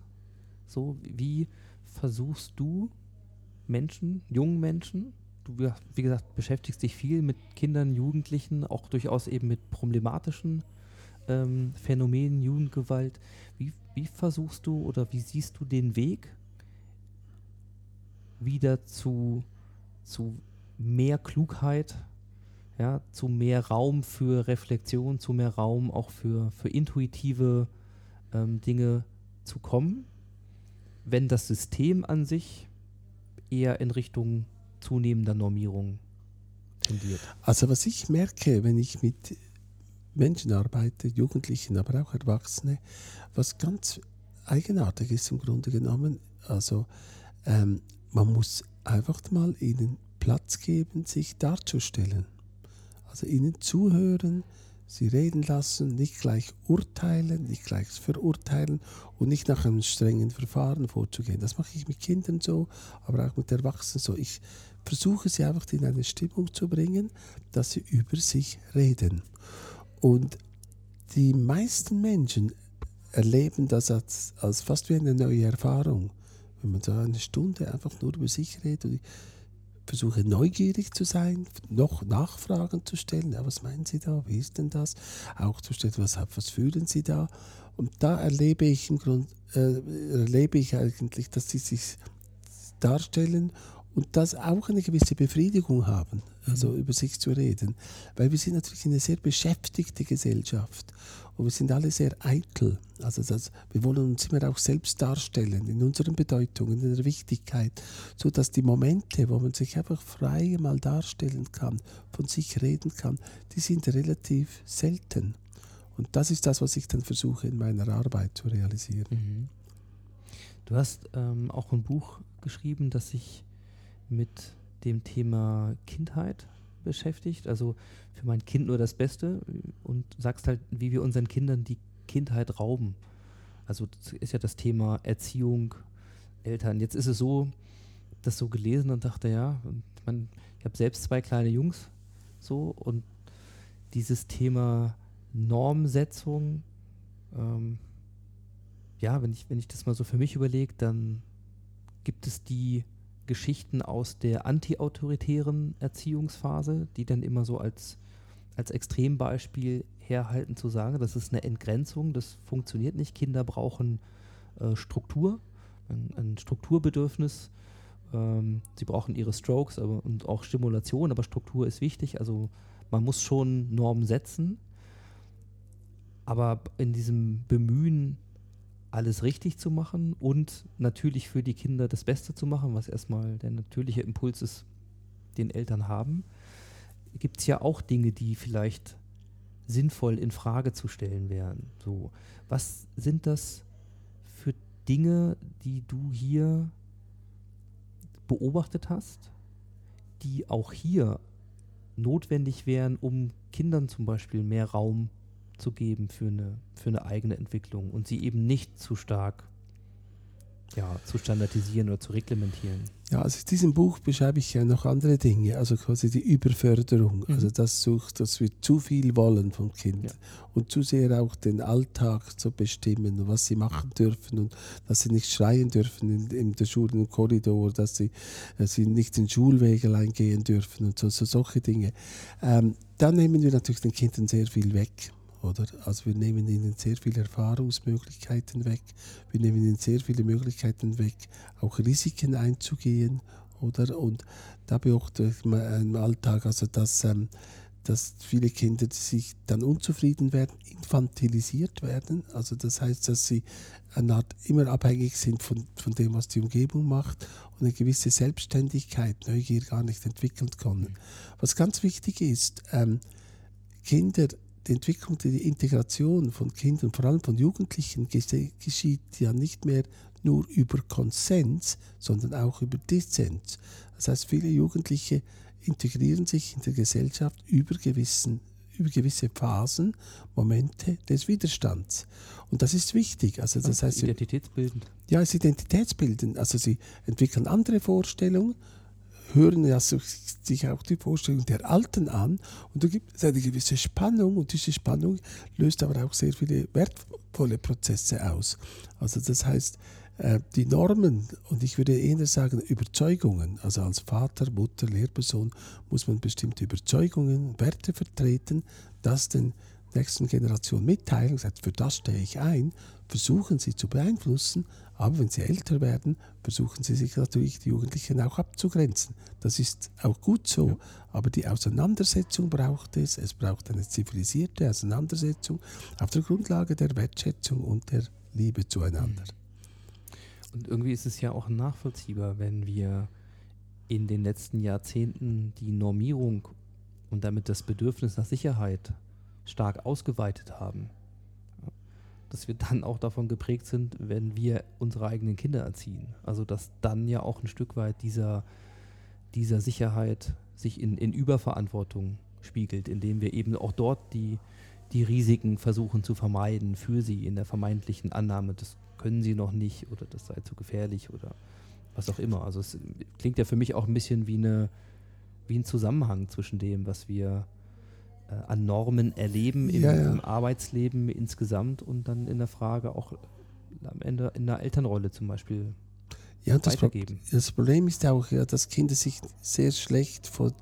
So, wie versuchst du Menschen, jungen Menschen, du wie gesagt beschäftigst dich viel mit Kindern, Jugendlichen, auch durchaus eben mit problematischen ähm, Phänomen Jugendgewalt. Wie, wie versuchst du oder wie siehst du den Weg wieder zu, zu mehr Klugheit, ja, zu mehr Raum für Reflexion, zu mehr Raum auch für, für intuitive ähm, Dinge zu kommen, wenn das System an sich eher in Richtung zunehmender Normierung tendiert. Also was ich merke, wenn ich mit Menschen arbeite, Jugendlichen, aber auch Erwachsene, was ganz eigenartig ist im Grunde genommen, also ähm, man muss einfach mal ihnen Platz geben, sich darzustellen. Also ihnen zuhören, sie reden lassen, nicht gleich urteilen, nicht gleich verurteilen und nicht nach einem strengen Verfahren vorzugehen. Das mache ich mit Kindern so, aber auch mit Erwachsenen so. Ich versuche sie einfach in eine Stimmung zu bringen, dass sie über sich reden. Und die meisten Menschen erleben das als, als fast wie eine neue Erfahrung. Wenn man so eine Stunde einfach nur über sich redet versuche neugierig zu sein, noch Nachfragen zu stellen. Ja, was meinen Sie da? Wie ist denn das? Auch zu stellen, was, was fühlen Sie da? Und da erlebe ich im Grunde, äh, erlebe ich eigentlich, dass sie sich darstellen und das auch eine gewisse Befriedigung haben, also über sich zu reden. Weil wir sind natürlich eine sehr beschäftigte Gesellschaft und wir sind alle sehr eitel. Also das, wir wollen uns immer auch selbst darstellen in unseren Bedeutungen, in der Wichtigkeit, so dass die Momente, wo man sich einfach frei mal darstellen kann, von sich reden kann, die sind relativ selten. Und das ist das, was ich dann versuche in meiner Arbeit zu realisieren. Mhm. Du hast ähm, auch ein Buch geschrieben, das sich mit dem Thema Kindheit beschäftigt. Also für mein Kind nur das Beste und sagst halt, wie wir unseren Kindern die Kindheit rauben. Also ist ja das Thema Erziehung, Eltern. Jetzt ist es so, das so gelesen und dachte, ja, und man, ich habe selbst zwei kleine Jungs so und dieses Thema Normsetzung, ähm, ja, wenn ich, wenn ich das mal so für mich überlege, dann gibt es die Geschichten aus der antiautoritären Erziehungsphase, die dann immer so als, als Extrembeispiel herhalten zu sagen, das ist eine Entgrenzung, das funktioniert nicht. Kinder brauchen äh, Struktur, ein, ein Strukturbedürfnis. Ähm, sie brauchen ihre Strokes aber, und auch Stimulation, aber Struktur ist wichtig. Also man muss schon Normen setzen, aber in diesem Bemühen, alles richtig zu machen und natürlich für die Kinder das Beste zu machen, was erstmal der natürliche Impuls ist, den Eltern haben, gibt es ja auch Dinge, die vielleicht sinnvoll in Frage zu stellen wären. So, was sind das für Dinge, die du hier beobachtet hast, die auch hier notwendig wären, um Kindern zum Beispiel mehr Raum zu geben für eine, für eine eigene Entwicklung und sie eben nicht zu stark ja, zu standardisieren oder zu reglementieren. Ja, also in diesem Buch beschreibe ich ja noch andere Dinge, also quasi die Überförderung, Mhm. also das sucht, dass wir zu viel wollen vom Kind Ja. und zu sehr auch den Alltag zu bestimmen und was sie machen dürfen und dass sie nicht schreien dürfen in, in der Schule, im Korridor, dass sie, dass sie nicht den Schulweg allein gehen dürfen und so, so solche Dinge. Ähm, da nehmen wir natürlich den Kindern sehr viel weg. Oder? Also wir nehmen ihnen sehr viele Erfahrungsmöglichkeiten weg, wir nehmen ihnen sehr viele Möglichkeiten weg, auch Risiken einzugehen. Oder? Und da beobachte ich im Alltag, also dass, ähm, dass viele Kinder, die sich dann unzufrieden werden, infantilisiert werden. Also das heißt, dass sie eine Art immer abhängig sind von, von dem, was die Umgebung macht und eine gewisse Selbstständigkeit, Neugier gar nicht entwickeln können. Was ganz wichtig ist, ähm, Kinder die Entwicklung, die Integration von Kindern, vor allem von Jugendlichen, geschieht ja nicht mehr nur über Konsens, sondern auch über Dissens. Das heißt, viele Jugendliche integrieren sich in der Gesellschaft über, gewissen, über gewisse Phasen, Momente des Widerstands. Und das ist wichtig. Also das heißt, Identitätsbildend. ja, es Identitätsbilden. Also sie entwickeln andere Vorstellungen, hören ja sich auch die Vorstellung der Alten an. Und da gibt es eine gewisse Spannung. Und diese Spannung löst aber auch sehr viele wertvolle Prozesse aus. Also das heißt, äh, die Normen und ich würde eher sagen Überzeugungen, also als Vater, Mutter, Lehrperson muss man bestimmte Überzeugungen, Werte vertreten, das den nächsten Generation mitteilen, sagt, für das stehe ich ein, versuchen sie zu beeinflussen, aber wenn sie älter werden, versuchen sie sich natürlich die Jugendlichen auch abzugrenzen. Das ist auch gut so, ja. aber die Auseinandersetzung braucht es, es braucht eine zivilisierte Auseinandersetzung auf der Grundlage der Wertschätzung und der Liebe zueinander. Und irgendwie ist es ja auch nachvollziehbar, wenn wir in den letzten Jahrzehnten die Normierung und damit das Bedürfnis nach Sicherheit stark ausgeweitet haben, dass wir dann auch davon geprägt sind, wenn wir unsere eigenen Kinder erziehen. Also dass dann ja auch ein Stück weit dieser, dieser Sicherheit sich in, in Überverantwortung spiegelt, indem wir eben auch dort die, die Risiken versuchen zu vermeiden für sie in der vermeintlichen Annahme, das können sie noch nicht oder das sei zu gefährlich oder was auch immer. Also es klingt ja für mich auch ein bisschen wie, eine, wie ein Zusammenhang zwischen dem, was wir an Normen erleben im, ja, ja. im, Arbeitsleben insgesamt und dann in der Frage auch am Ende in der Elternrolle zum Beispiel ja, das weitergeben. Pro das Problem ist auch, ja, dass Kinder sich sehr schlecht vor,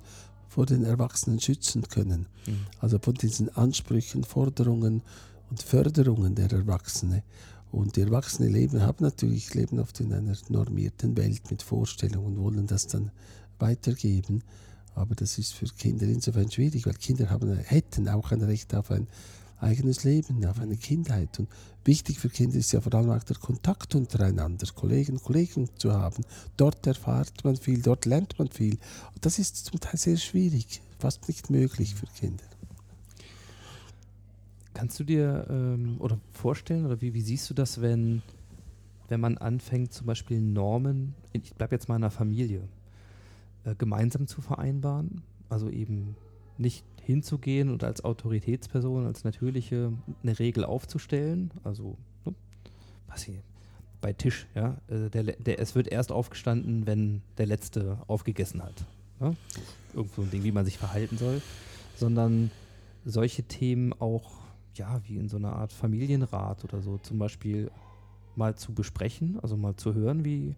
vor den Erwachsenen schützen können. Mhm. Also von diesen Ansprüchen, Forderungen und Förderungen der Erwachsenen. Und die Erwachsenen leben, haben natürlich, leben oft in einer normierten Welt mit Vorstellungen und wollen das dann weitergeben. Aber das ist für Kinder insofern schwierig, weil Kinder haben, hätten auch ein Recht auf ein eigenes Leben, auf eine Kindheit. Und wichtig für Kinder ist ja vor allem auch der Kontakt untereinander, Kollegen Kollegen zu haben. Dort erfahrt man viel, dort lernt man viel. Und das ist zum Teil sehr schwierig, fast nicht möglich für Kinder. Kannst du dir ähm, oder vorstellen oder wie, wie siehst du das, wenn, wenn man anfängt, zum Beispiel Normen, ich bleibe jetzt mal in einer Familie, äh, gemeinsam zu vereinbaren? Also eben nicht hinzugehen und als Autoritätsperson, als natürliche eine Regel aufzustellen. Also, ne, was hier, bei Tisch, ja, äh, der, der, es wird erst aufgestanden, wenn der Letzte aufgegessen hat. Ja? Irgend so ein Ding, wie man sich verhalten soll. Sondern solche Themen auch ja, wie in so einer Art Familienrat oder so zum Beispiel mal zu besprechen, also mal zu hören, wie,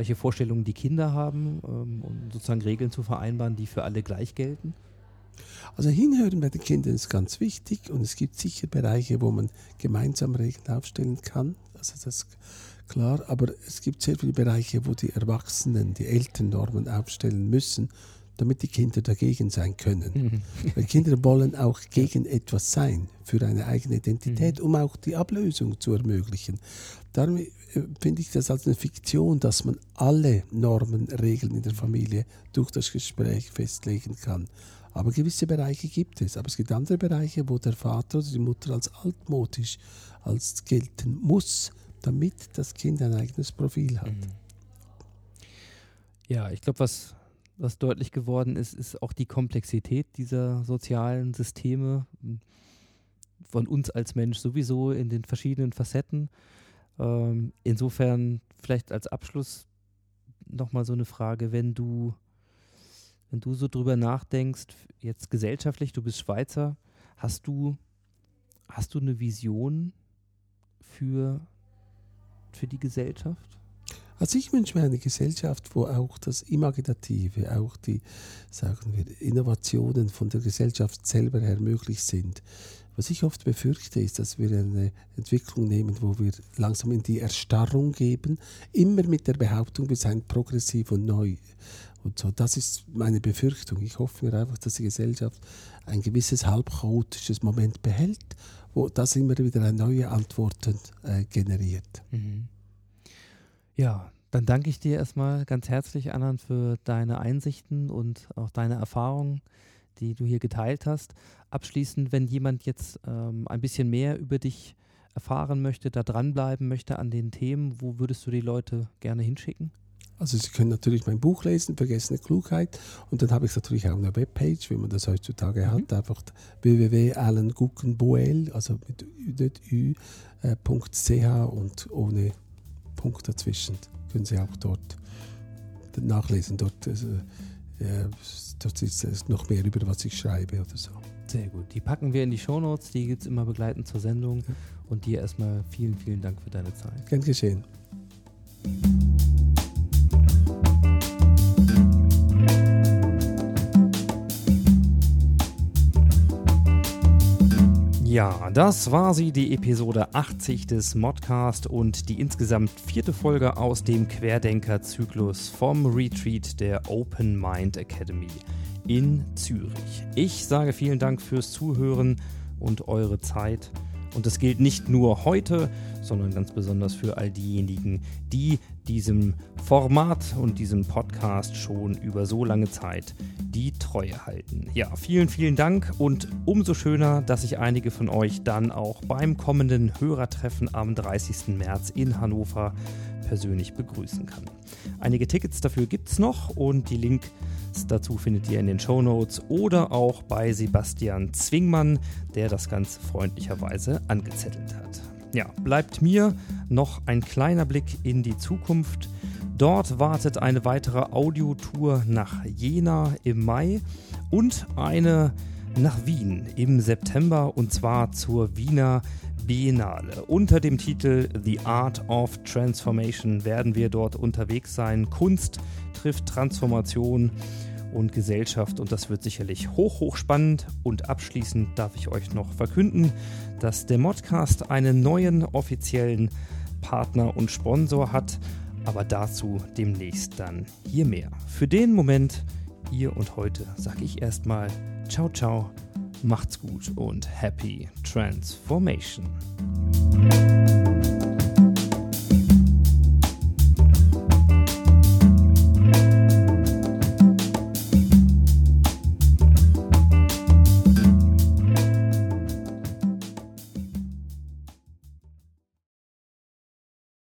welche Vorstellungen die Kinder haben ähm, und sozusagen Regeln zu vereinbaren, die für alle gleich gelten? Also hinhören bei den Kindern ist ganz wichtig und es gibt sicher Bereiche, wo man gemeinsam Regeln aufstellen kann. Also das ist klar, aber es gibt sehr viele Bereiche, wo die Erwachsenen die Eltern Normen aufstellen müssen damit die Kinder dagegen sein können. Mhm. Weil Kinder wollen auch gegen etwas sein, für eine eigene Identität, mhm. um auch die Ablösung zu ermöglichen. Darum finde ich das als eine Fiktion, dass man alle Normen, Regeln in der Familie durch das Gespräch festlegen kann. Aber gewisse Bereiche gibt es. Aber es gibt andere Bereiche, wo der Vater oder die Mutter als altmodisch als gelten muss, damit das Kind ein eigenes Profil hat. Mhm. Ja, ich glaube, was was deutlich geworden ist, ist auch die Komplexität dieser sozialen Systeme von uns als Mensch sowieso in den verschiedenen Facetten. Ähm, insofern vielleicht als Abschluss nochmal so eine Frage, wenn du, wenn du so drüber nachdenkst, jetzt gesellschaftlich, du bist Schweizer, hast du, hast du eine Vision für, für die Gesellschaft? Also ich wünsche mir eine Gesellschaft, wo auch das Imaginative, auch die, sagen wir, Innovationen von der Gesellschaft selber her möglich sind. Was ich oft befürchte, ist, dass wir eine Entwicklung nehmen, wo wir langsam in die Erstarrung geben, immer mit der Behauptung, wir seien progressiv und neu. Und so, das ist meine Befürchtung. Ich hoffe mir einfach, dass die Gesellschaft ein gewisses halbchaotisches Moment behält, wo das immer wieder neue Antworten äh, generiert. Mhm. Ja, dann danke ich dir erstmal ganz herzlich, Annan, für deine Einsichten und auch deine Erfahrungen, die du hier geteilt hast. Abschließend, wenn jemand jetzt ähm, ein bisschen mehr über dich erfahren möchte, da dranbleiben möchte an den Themen, wo würdest du die Leute gerne hinschicken? Also Sie können natürlich mein Buch lesen, Vergessene Klugheit. Und dann habe ich natürlich auch eine Webpage, wie man das heutzutage mhm. hat. Einfach www.alanguckenboel, also mit ü.ch äh, und ohne Punkt dazwischen. Können Sie auch dort nachlesen. Dort, also, äh, dort ist es noch mehr über was ich schreibe oder so. Sehr gut. Die packen wir in die Shownotes, die gibt es immer begleitend zur Sendung. Ja. Und dir erstmal vielen, vielen Dank für deine Zeit. Gern geschehen. Ja, das war sie, die Episode 80 des Modcast und die insgesamt vierte Folge aus dem Querdenker-Zyklus vom Retreat der Open Mind Academy in Zürich. Ich sage vielen Dank fürs Zuhören und eure Zeit. Und das gilt nicht nur heute, sondern ganz besonders für all diejenigen, die diesem Format und diesem Podcast schon über so lange Zeit die Treue halten. Ja, vielen, vielen Dank und umso schöner, dass ich einige von euch dann auch beim kommenden Hörertreffen am 30. März in Hannover persönlich begrüßen kann. Einige Tickets dafür gibt es noch und die Links dazu findet ihr in den Show Notes oder auch bei Sebastian Zwingmann, der das ganz freundlicherweise angezettelt hat. Ja, bleibt mir noch ein kleiner Blick in die Zukunft. Dort wartet eine weitere Audiotour nach Jena im Mai und eine nach Wien im September und zwar zur Wiener Biennale. Unter dem Titel The Art of Transformation werden wir dort unterwegs sein. Kunst trifft Transformation und Gesellschaft und das wird sicherlich hoch, hoch spannend. Und abschließend darf ich euch noch verkünden, dass der Modcast einen neuen offiziellen Partner und Sponsor hat, aber dazu demnächst dann hier mehr. Für den Moment, hier und heute, sage ich erstmal ciao, ciao, macht's gut und happy transformation.